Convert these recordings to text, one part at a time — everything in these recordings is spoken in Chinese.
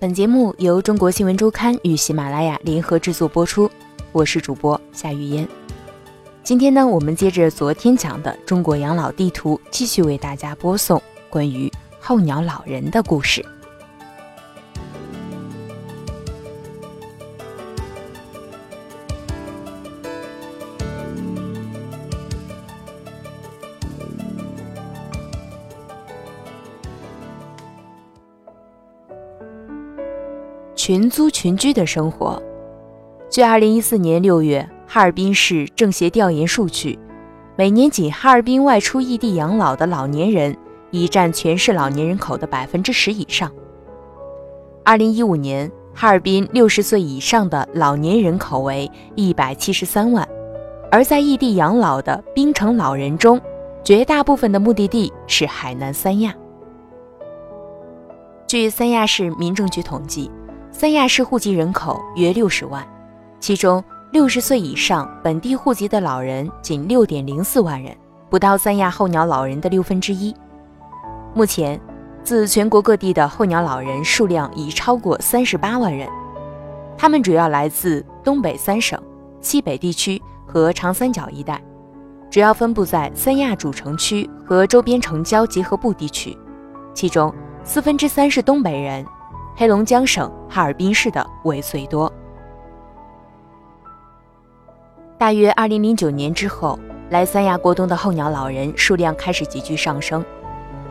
本节目由中国新闻周刊与喜马拉雅联合制作播出，我是主播夏雨嫣。今天呢，我们接着昨天讲的中国养老地图，继续为大家播送关于候鸟老人的故事。群租群居的生活。据2014年6月哈尔滨市政协调研数据，每年仅哈尔滨外出异地养老的老年人已占全市老年人口的百分之十以上。2015年，哈尔滨60岁以上的老年人口为173万，而在异地养老的滨城老人中，绝大部分的目的地是海南三亚。据三亚市民政局统计。三亚市户籍人口约六十万，其中六十岁以上本地户籍的老人仅六点零四万人，不到三亚候鸟老人的六分之一。目前，自全国各地的候鸟老人数量已超过三十八万人，他们主要来自东北三省、西北地区和长三角一带，主要分布在三亚主城区和周边城郊结合部地区，其中四分之三是东北人。黑龙江省哈尔滨市的为最多。大约二零零九年之后，来三亚过冬的候鸟老人数量开始急剧上升，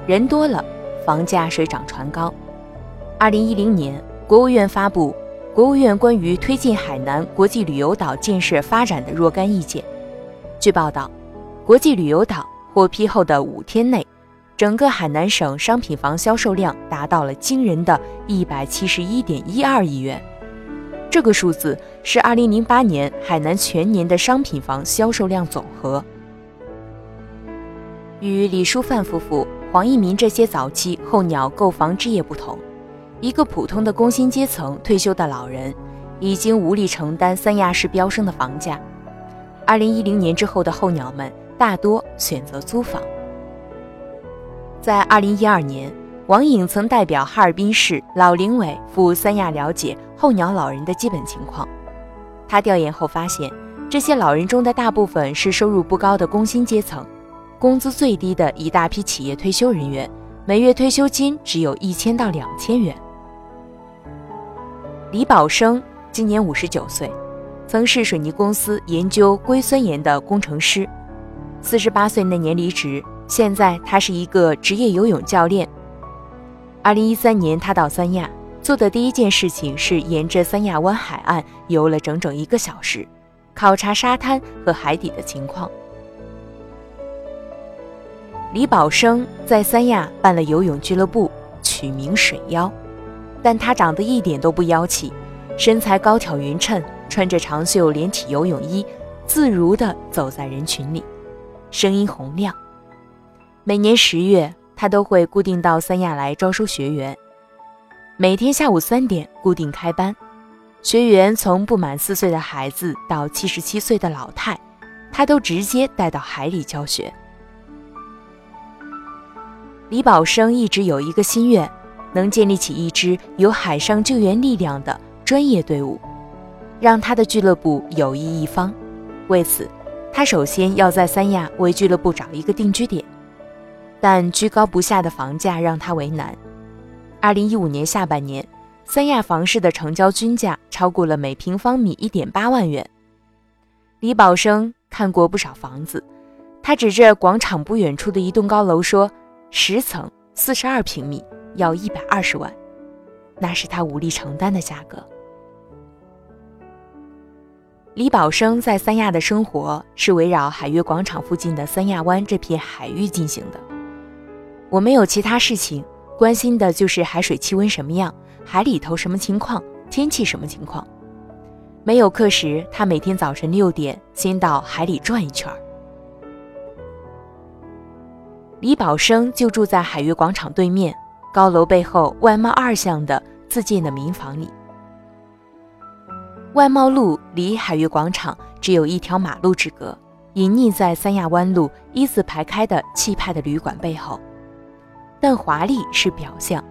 人多了，房价水涨船高。二零一零年，国务院发布《国务院关于推进海南国际旅游岛建设发展的若干意见》。据报道，国际旅游岛获批后的五天内。整个海南省商品房销售量达到了惊人的一百七十一点一二亿元，这个数字是二零零八年海南全年的商品房销售量总和。与李淑范夫妇、黄一民这些早期候鸟购房置业不同，一个普通的工薪阶层退休的老人已经无力承担三亚市飙升的房价。二零一零年之后的候鸟们大多选择租房。在二零一二年，王颖曾代表哈尔滨市老龄委赴三亚了解候鸟老人的基本情况。他调研后发现，这些老人中的大部分是收入不高的工薪阶层，工资最低的一大批企业退休人员，每月退休金只有一千到两千元。李宝生今年五十九岁，曾是水泥公司研究硅酸盐的工程师，四十八岁那年离职。现在他是一个职业游泳教练。二零一三年，他到三亚做的第一件事情是沿着三亚湾海岸游了整整一个小时，考察沙滩和海底的情况。李宝生在三亚办了游泳俱乐部，取名“水妖”，但他长得一点都不妖气，身材高挑匀称，穿着长袖连体游泳衣，自如地走在人群里，声音洪亮。每年十月，他都会固定到三亚来招收学员。每天下午三点固定开班，学员从不满四岁的孩子到七十七岁的老太，他都直接带到海里教学。李宝生一直有一个心愿，能建立起一支有海上救援力量的专业队伍，让他的俱乐部有益一方。为此，他首先要在三亚为俱乐部找一个定居点。但居高不下的房价让他为难。二零一五年下半年，三亚房市的成交均价超过了每平方米一点八万元。李宝生看过不少房子，他指着广场不远处的一栋高楼说：“十层，四十二平米，要一百二十万。”那是他无力承担的价格。李宝生在三亚的生活是围绕海悦广场附近的三亚湾这片海域进行的。我没有其他事情，关心的就是海水气温什么样，海里头什么情况，天气什么情况。没有课时，他每天早晨六点先到海里转一圈。李宝生就住在海悦广场对面高楼背后外贸二巷的自建的民房里。外贸路离海悦广场只有一条马路之隔，隐匿在三亚湾路一字排开的气派的旅馆背后。但华丽是表象，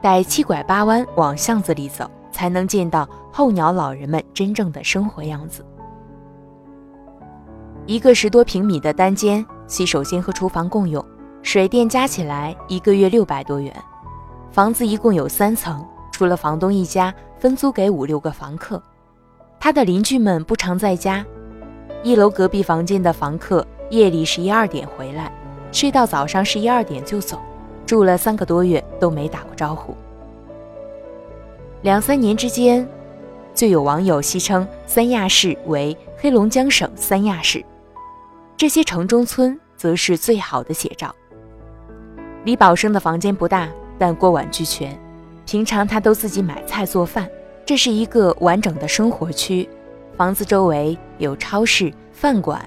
得七拐八弯往巷子里走，才能见到候鸟老人们真正的生活样子。一个十多平米的单间，洗手间和厨房共用，水电加起来一个月六百多元。房子一共有三层，除了房东一家，分租给五六个房客。他的邻居们不常在家，一楼隔壁房间的房客夜里十一二点回来，睡到早上十一二点就走。住了三个多月都没打过招呼。两三年之间，就有网友戏称三亚市为黑龙江省三亚市。这些城中村则是最好的写照。李宝生的房间不大，但锅碗俱全，平常他都自己买菜做饭。这是一个完整的生活区，房子周围有超市、饭馆，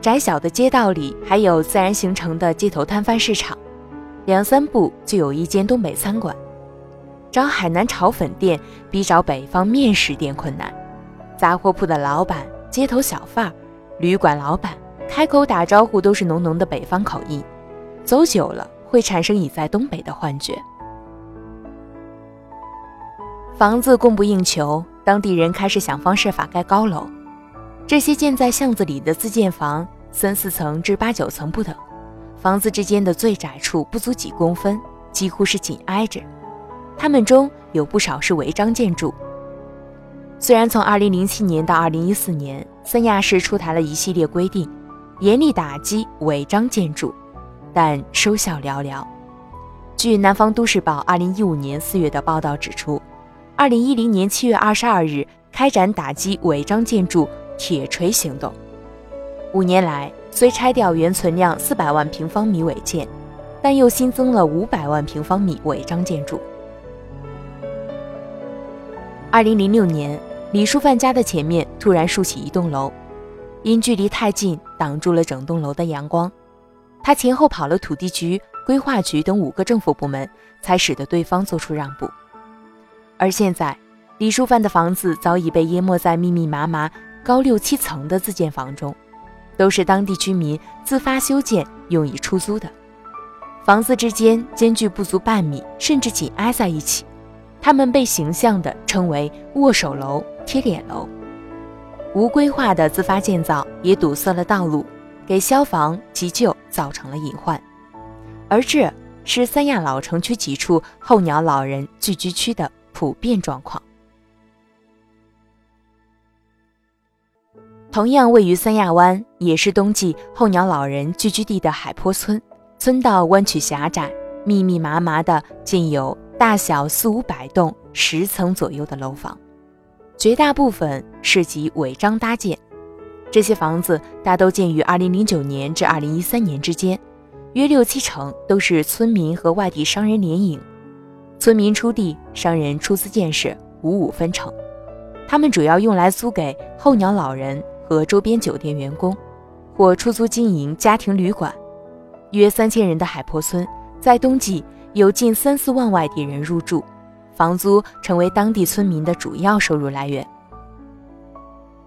窄小的街道里还有自然形成的街头摊贩市场。两三步就有一间东北餐馆，找海南炒粉店比找北方面食店困难。杂货铺的老板、街头小贩、旅馆老板开口打招呼都是浓浓的北方口音，走久了会产生已在东北的幻觉。房子供不应求，当地人开始想方设法盖高楼。这些建在巷子里的自建房，三四层至八九层不等。房子之间的最窄处不足几公分，几乎是紧挨着。它们中有不少是违章建筑。虽然从2007年到2014年，三亚市出台了一系列规定，严厉打击违章建筑，但收效寥寥。据南方都市报2015年4月的报道指出，2010年7月22日开展打击违章建筑“铁锤”行动，五年来。虽拆掉原存量四百万平方米违建，但又新增了五百万平方米违章建筑。二零零六年，李淑范家的前面突然竖起一栋楼，因距离太近，挡住了整栋楼的阳光。他前后跑了土地局、规划局等五个政府部门，才使得对方做出让步。而现在，李淑范的房子早已被淹没在密密麻麻、高六七层的自建房中。都是当地居民自发修建，用以出租的。房子之间间距不足半米，甚至紧挨在一起。他们被形象地称为“握手楼”“贴脸楼”。无规划的自发建造也堵塞了道路，给消防急救造成了隐患。而这是三亚老城区几处候鸟老人聚居区的普遍状况。同样位于三亚湾，也是冬季候鸟老人聚居地的海坡村，村道弯曲狭窄，密密麻麻的建有大小四五百栋、十层左右的楼房，绝大部分涉及违章搭建。这些房子大都建于2009年至2013年之间，约六七成都是村民和外地商人联营，村民出地，商人出资建设，五五分成。他们主要用来租给候鸟老人。和周边酒店员工，或出租经营家庭旅馆，约三千人的海坡村，在冬季有近三四万外地人入住，房租成为当地村民的主要收入来源。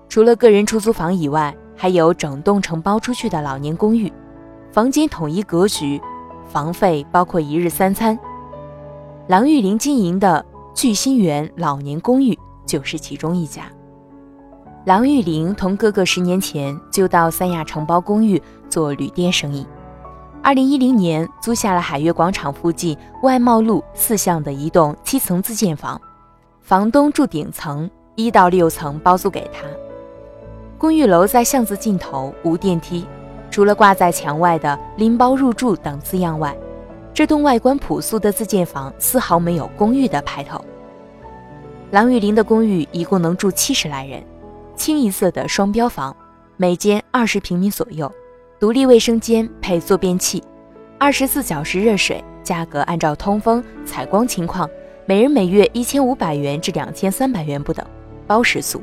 除了个人出租房以外，还有整栋承包出去的老年公寓，房间统一格局，房费包括一日三餐。郎玉林经营的聚心园老年公寓就是其中一家。郎玉玲同哥哥十年前就到三亚承包公寓做旅店生意。二零一零年租下了海悦广场附近外贸路四巷的一栋七层自建房，房东住顶层，一到六层包租给他。公寓楼在巷子尽头，无电梯，除了挂在墙外的“拎包入住”等字样外，这栋外观朴素的自建房丝毫没有公寓的派头。郎玉林的公寓一共能住七十来人。清一色的双标房，每间二十平米左右，独立卫生间配坐便器，二十四小时热水，价格按照通风、采光情况，每人每月一千五百元至两千三百元不等，包食宿。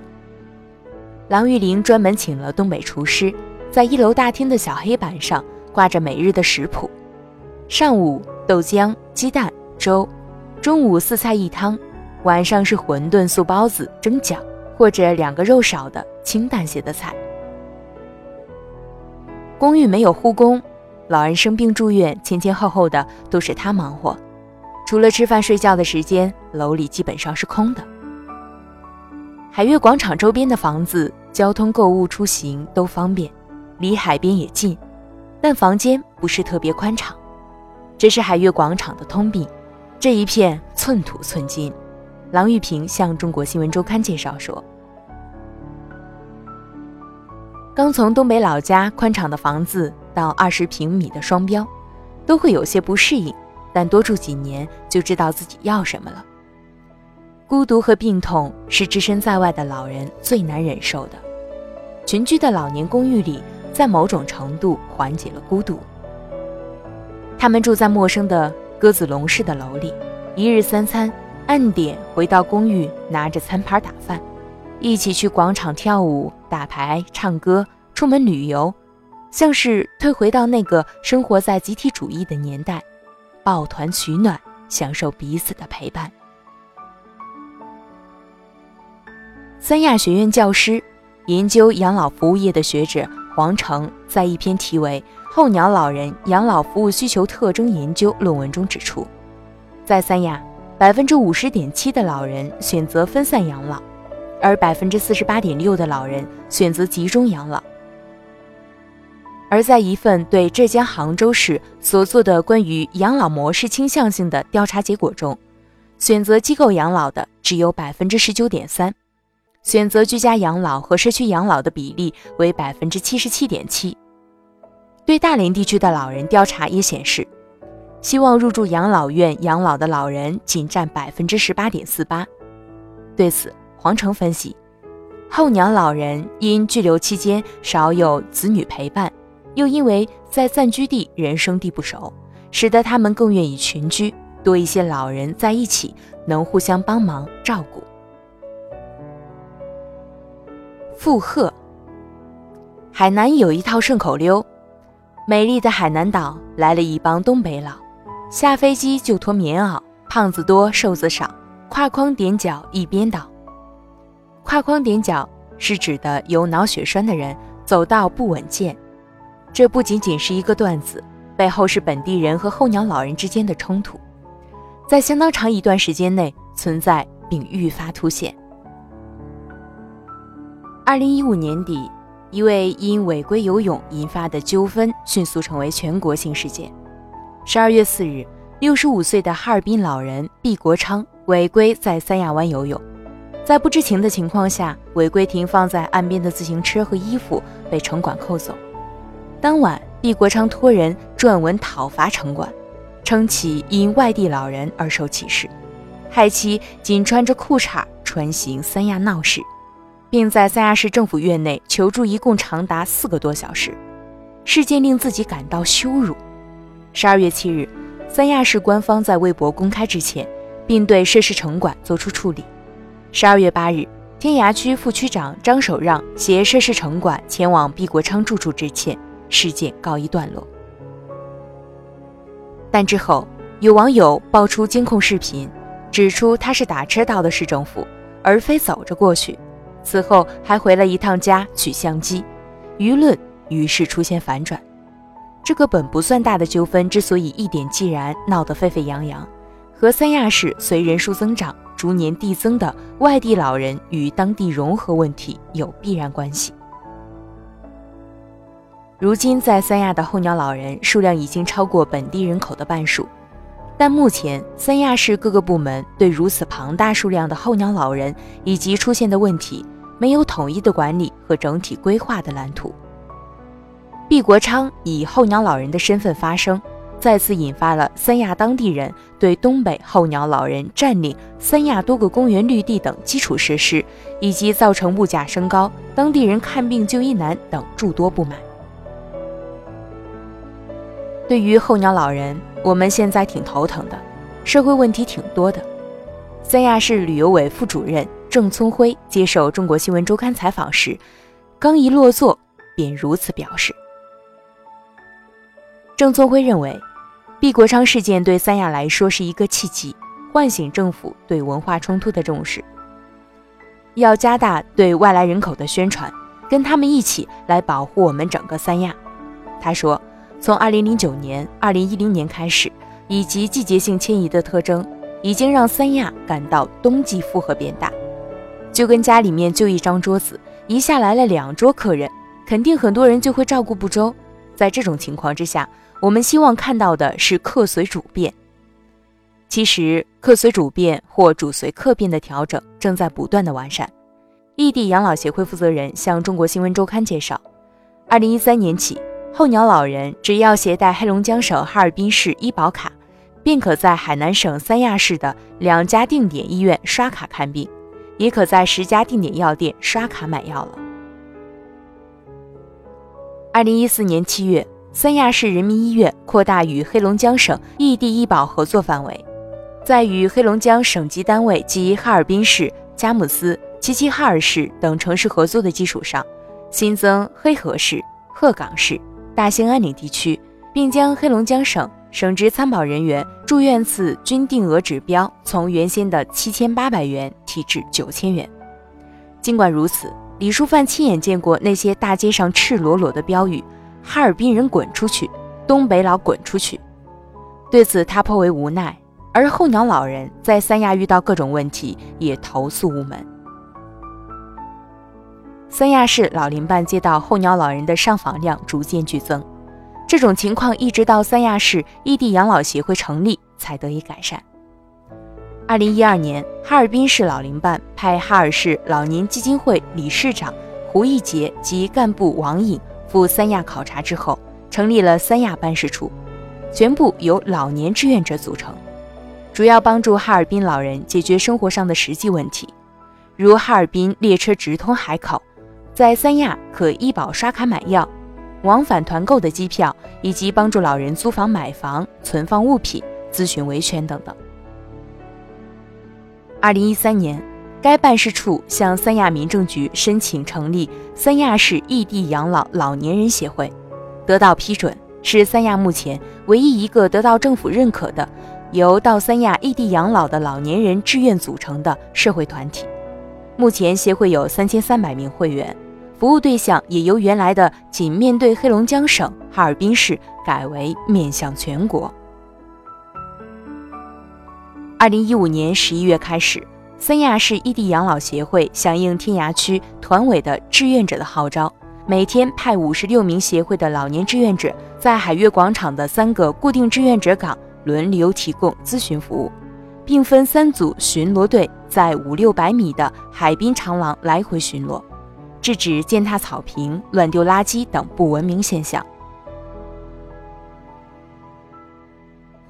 郎玉玲专门请了东北厨师，在一楼大厅的小黑板上挂着每日的食谱：上午豆浆、鸡蛋、粥，中午四菜一汤，晚上是馄饨、素包子、蒸饺。或者两个肉少的清淡些的菜。公寓没有护工，老人生病住院，前前后后的都是他忙活。除了吃饭睡觉的时间，楼里基本上是空的。海悦广场周边的房子，交通、购物、出行都方便，离海边也近，但房间不是特别宽敞，这是海悦广场的通病。这一片寸土寸金。郎玉平向中国新闻周刊介绍说：“刚从东北老家宽敞的房子到二十平米的双标，都会有些不适应，但多住几年就知道自己要什么了。孤独和病痛是置身在外的老人最难忍受的。群居的老年公寓里，在某种程度缓解了孤独。他们住在陌生的鸽子笼式的楼里，一日三餐。”按点回到公寓，拿着餐盘打饭，一起去广场跳舞、打牌、唱歌，出门旅游，像是退回到那个生活在集体主义的年代，抱团取暖，享受彼此的陪伴。三亚学院教师、研究养老服务业的学者黄成，在一篇题为《候鸟老人养老服务需求特征研究》论文中指出，在三亚。百分之五十点七的老人选择分散养老，而百分之四十八点六的老人选择集中养老。而在一份对浙江杭州市所做的关于养老模式倾向性的调查结果中，选择机构养老的只有百分之十九点三，选择居家养老和社区养老的比例为百分之七十七点七。对大连地区的老人调查也显示。希望入住养老院养老的老人仅占百分之十八点四八。对此，黄成分析，候鸟老人因居留期间少有子女陪伴，又因为在暂居地人生地不熟，使得他们更愿意群居，多一些老人在一起，能互相帮忙照顾。附贺，海南有一套顺口溜：美丽的海南岛来了一帮东北佬。下飞机就脱棉袄，胖子多瘦子少，跨筐踮脚一边倒。跨筐踮脚是指的有脑血栓的人走道不稳健。这不仅仅是一个段子，背后是本地人和候鸟老人之间的冲突，在相当长一段时间内存在并愈发凸显。二零一五年底，一位因违规游泳引发的纠纷迅速成为全国性事件。十二月四日，六十五岁的哈尔滨老人毕国昌违规在三亚湾游泳，在不知情的情况下违规停放在岸边的自行车和衣服被城管扣走。当晚，毕国昌托人撰文讨伐城管，称其因外地老人而受歧视，害其仅穿着裤衩穿行三亚闹市，并在三亚市政府院内求助，一共长达四个多小时。事件令自己感到羞辱。十二月七日，三亚市官方在微博公开致歉，并对涉事城管作出处理。十二月八日，天涯区副区长张守让携涉事城管前往毕国昌住处致歉，事件告一段落。但之后有网友爆出监控视频，指出他是打车到的市政府，而非走着过去。此后还回了一趟家取相机，舆论于是出现反转。这个本不算大的纠纷之所以一点即然，闹得沸沸扬扬，和三亚市随人数增长逐年递增的外地老人与当地融合问题有必然关系。如今，在三亚的候鸟老人数量已经超过本地人口的半数，但目前三亚市各个部门对如此庞大数量的候鸟老人以及出现的问题，没有统一的管理和整体规划的蓝图。毕国昌以候鸟老人的身份发声，再次引发了三亚当地人对东北候鸟老人占领三亚多个公园绿地等基础设施，以及造成物价升高、当地人看病就医难等诸多不满。对于候鸟老人，我们现在挺头疼的，社会问题挺多的。三亚市旅游委副主任郑聪辉接受中国新闻周刊采访时，刚一落座便如此表示。郑宗辉认为，毕国昌事件对三亚来说是一个契机，唤醒政府对文化冲突的重视，要加大对外来人口的宣传，跟他们一起来保护我们整个三亚。他说，从2009年、2010年开始，以及季节性迁移的特征，已经让三亚感到冬季负荷变大。就跟家里面就一张桌子，一下来了两桌客人，肯定很多人就会照顾不周。在这种情况之下，我们希望看到的是客随主便。其实，客随主便或主随客便的调整正在不断的完善。异地养老协会负责人向中国新闻周刊介绍，二零一三年起，候鸟老人只要携带黑龙江省哈尔滨市医保卡，便可在海南省三亚市的两家定点医院刷卡看病。也可在十家定点药店刷卡买药了。二零一四年七月，三亚市人民医院扩大与黑龙江省异地医保合作范围，在与黑龙江省级单位及哈尔滨市、佳木斯、齐齐哈尔市等城市合作的基础上，新增黑河市、鹤岗市、大兴安岭地区，并将黑龙江省。省直参保人员住院次均定额指标从原先的七千八百元提至九千元。尽管如此，李淑范亲眼见过那些大街上赤裸裸的标语：“哈尔滨人滚出去，东北佬滚出去。”对此，他颇为无奈。而候鸟老人在三亚遇到各种问题，也投诉无门。三亚市老龄办接到候鸟老人的上访量逐渐剧增。这种情况一直到三亚市异地养老协会成立才得以改善。二零一二年，哈尔滨市老龄办派哈尔市老年基金会理事长胡义杰及干部王颖赴三亚考察之后，成立了三亚办事处，全部由老年志愿者组成，主要帮助哈尔滨老人解决生活上的实际问题，如哈尔滨列车直通海口，在三亚可医保刷卡买药。往返团购的机票，以及帮助老人租房、买房、存放物品、咨询维权等等。二零一三年，该办事处向三亚民政局申请成立三亚市异地养老老年人协会，得到批准，是三亚目前唯一一个得到政府认可的由到三亚异地养老的老年人志愿组成的社会团体。目前，协会有三千三百名会员。服务对象也由原来的仅面对黑龙江省哈尔滨市改为面向全国。二零一五年十一月开始，三亚市异地养老协会响应天涯区团委的志愿者的号召，每天派五十六名协会的老年志愿者在海悦广场的三个固定志愿者岗轮流提供咨询服务，并分三组巡逻队在五六百米的海滨长廊来回巡逻。制止践踏草坪、乱丢垃圾等不文明现象。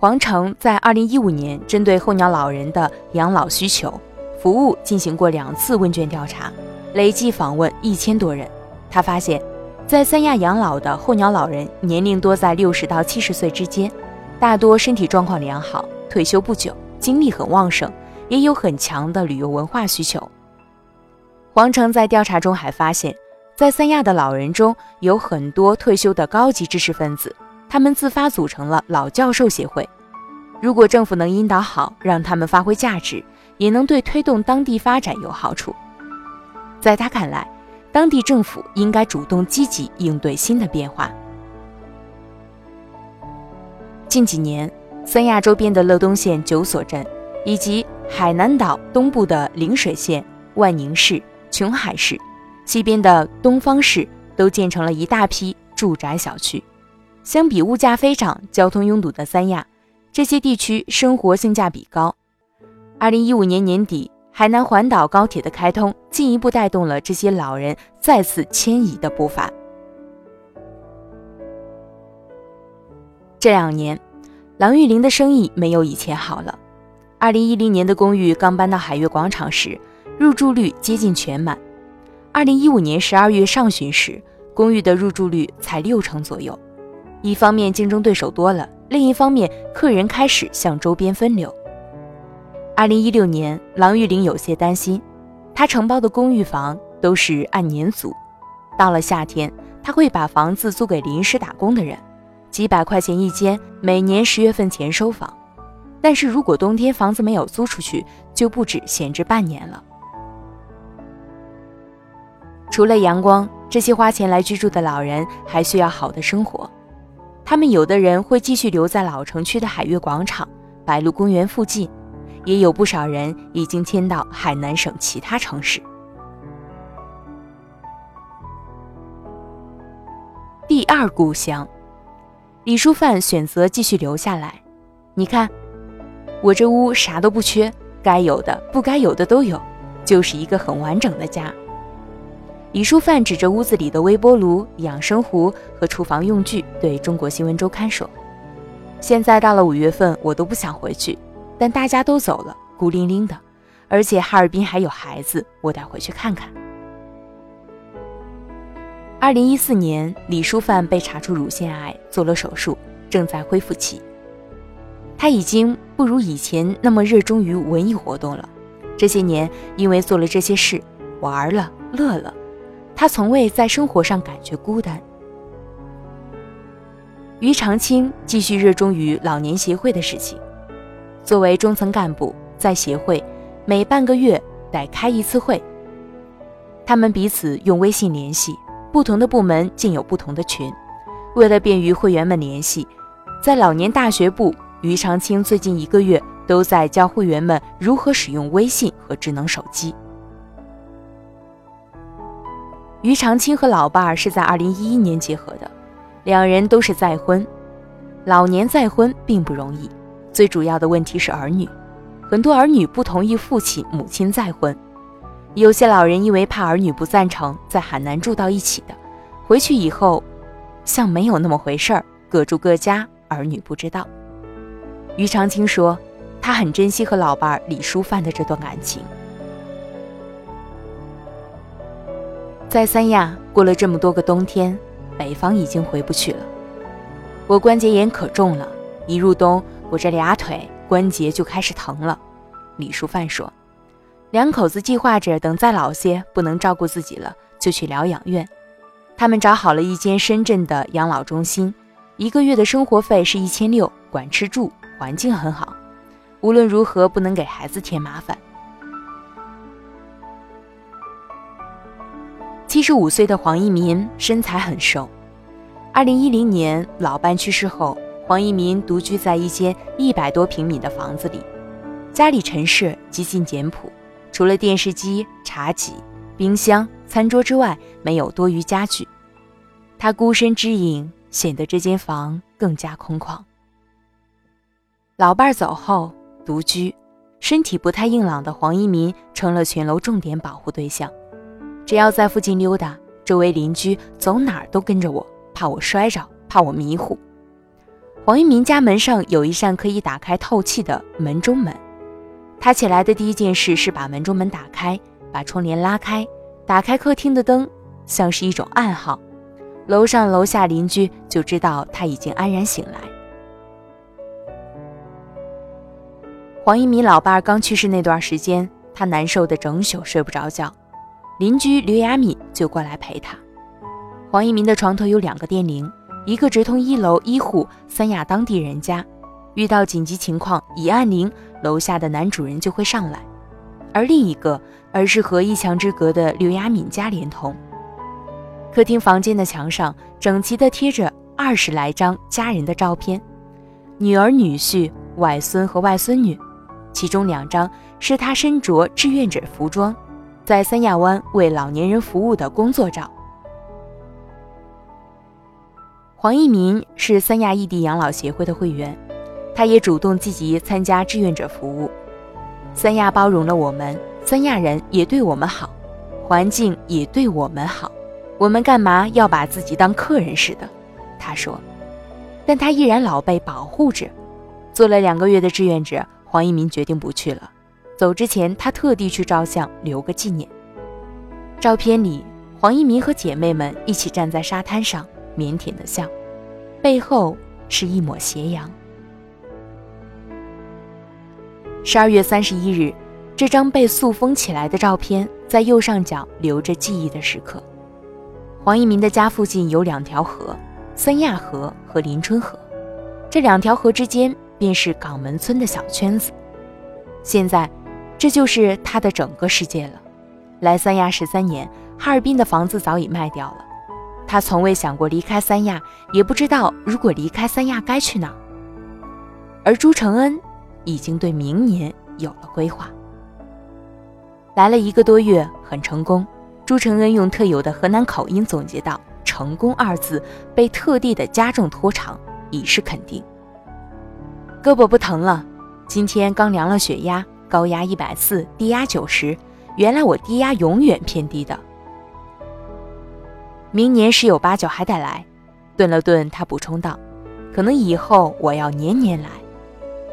黄城在二零一五年针对候鸟老人的养老需求、服务进行过两次问卷调查，累计访问一千多人。他发现，在三亚养老的候鸟老人年龄多在六十到七十岁之间，大多身体状况良好，退休不久，精力很旺盛，也有很强的旅游文化需求。黄成在调查中还发现，在三亚的老人中有很多退休的高级知识分子，他们自发组成了老教授协会。如果政府能引导好，让他们发挥价值，也能对推动当地发展有好处。在他看来，当地政府应该主动积极应对新的变化。近几年，三亚周边的乐东县九所镇，以及海南岛东部的陵水县、万宁市。琼海市西边的东方市都建成了一大批住宅小区。相比物价飞涨、交通拥堵的三亚，这些地区生活性价比高。二零一五年年底，海南环岛高铁的开通，进一步带动了这些老人再次迁移的步伐。这两年，郎玉林的生意没有以前好了。二零一零年的公寓刚搬到海悦广场时。入住率接近全满。二零一五年十二月上旬时，公寓的入住率才六成左右。一方面竞争对手多了，另一方面客人开始向周边分流。二零一六年，郎玉玲有些担心，他承包的公寓房都是按年租，到了夏天，他会把房子租给临时打工的人，几百块钱一间，每年十月份前收房。但是如果冬天房子没有租出去，就不止闲置半年了。除了阳光，这些花钱来居住的老人还需要好的生活。他们有的人会继续留在老城区的海悦广场、白鹿公园附近，也有不少人已经迁到海南省其他城市。第二故乡，李书范选择继续留下来。你看，我这屋啥都不缺，该有的、不该有的都有，就是一个很完整的家。李淑范指着屋子里的微波炉、养生壶和厨房用具，对中国新闻周刊说：“现在到了五月份，我都不想回去，但大家都走了，孤零零的，而且哈尔滨还有孩子，我得回去看看。”二零一四年，李淑范被查出乳腺癌，做了手术，正在恢复期。他已经不如以前那么热衷于文艺活动了。这些年，因为做了这些事，玩了，乐了，他从未在生活上感觉孤单。于长青继续热衷于老年协会的事情。作为中层干部，在协会每半个月得开一次会，他们彼此用微信联系。不同的部门竟有不同的群，为了便于会员们联系，在老年大学部，于长青最近一个月都在教会员们如何使用微信和智能手机。于长青和老伴儿是在二零一一年结合的，两人都是再婚。老年再婚并不容易，最主要的问题是儿女，很多儿女不同意父亲母亲再婚。有些老人因为怕儿女不赞成，在海南住到一起的，回去以后，像没有那么回事儿，各住各家，儿女不知道。于长青说，他很珍惜和老伴儿李淑范的这段感情。在三亚过了这么多个冬天，北方已经回不去了。我关节炎可重了，一入冬，我这俩腿关节就开始疼了。李淑范说。两口子计划着，等再老些不能照顾自己了，就去疗养院。他们找好了一间深圳的养老中心，一个月的生活费是一千六，管吃住，环境很好。无论如何不能给孩子添麻烦。七十五岁的黄一民身材很瘦。二零一零年老伴去世后，黄一民独居在一间一百多平米的房子里，家里陈设极尽简朴。除了电视机、茶几、冰箱、餐桌之外，没有多余家具。他孤身之影，显得这间房更加空旷。老伴儿走后，独居、身体不太硬朗的黄一民成了全楼重点保护对象。只要在附近溜达，周围邻居走哪儿都跟着我，怕我摔着，怕我迷糊。黄一民家门上有一扇可以打开透气的门中门。他起来的第一件事是把门中门打开，把窗帘拉开，打开客厅的灯，像是一种暗号。楼上楼下邻居就知道他已经安然醒来。黄一鸣老伴刚去世那段时间，他难受的整宿睡不着觉，邻居刘雅敏就过来陪他。黄一民的床头有两个电铃，一个直通一楼一户三亚当地人家。遇到紧急情况，一按铃，楼下的男主人就会上来；而另一个，而是和一墙之隔的刘雅敏家连通。客厅房间的墙上整齐地贴着二十来张家人的照片，女儿、女婿、外孙和外孙女，其中两张是他身着志愿者服装，在三亚湾为老年人服务的工作照。黄一民是三亚异地养老协会的会员。他也主动积极参加志愿者服务，三亚包容了我们，三亚人也对我们好，环境也对我们好，我们干嘛要把自己当客人似的？他说，但他依然老被保护着。做了两个月的志愿者，黄一民决定不去了。走之前，他特地去照相留个纪念。照片里，黄一民和姐妹们一起站在沙滩上，腼腆的笑，背后是一抹斜阳。十二月三十一日，这张被塑封起来的照片在右上角留着记忆的时刻。黄一民的家附近有两条河，三亚河和林春河，这两条河之间便是港门村的小圈子。现在，这就是他的整个世界了。来三亚十三年，哈尔滨的房子早已卖掉了，他从未想过离开三亚，也不知道如果离开三亚该去哪。而朱承恩已经对明年有了规划。来了一个多月，很成功。朱承恩用特有的河南口音总结道：“成功二字被特地的加重拖长，以示肯定。”胳膊不疼了，今天刚量了血压，高压一百四，低压九十。原来我低压永远偏低的。明年十有八九还得来。顿了顿，他补充道：“可能以后我要年年来。”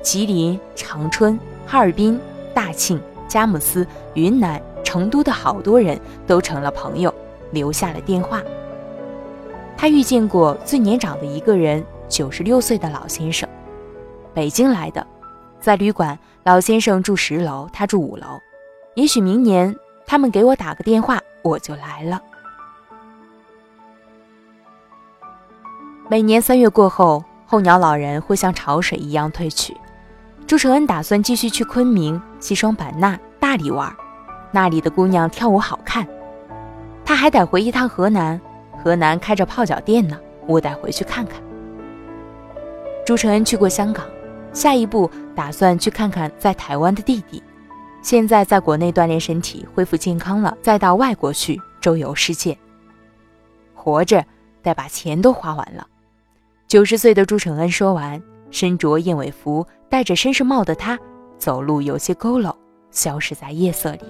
吉林、长春、哈尔滨、大庆、佳木斯、云南、成都的好多人都成了朋友，留下了电话。他遇见过最年长的一个人，九十六岁的老先生，北京来的，在旅馆，老先生住十楼，他住五楼。也许明年他们给我打个电话，我就来了。每年三月过后，候鸟老人会像潮水一样退去。朱承恩打算继续去昆明、西双版纳、大理玩，那里的姑娘跳舞好看。他还得回一趟河南，河南开着泡脚店呢，我得回去看看。朱承恩去过香港，下一步打算去看看在台湾的弟弟。现在在国内锻炼身体，恢复健康了，再到外国去周游世界。活着得把钱都花完了。九十岁的朱承恩说完，身着燕尾服、戴着绅士帽的他，走路有些佝偻，消失在夜色里。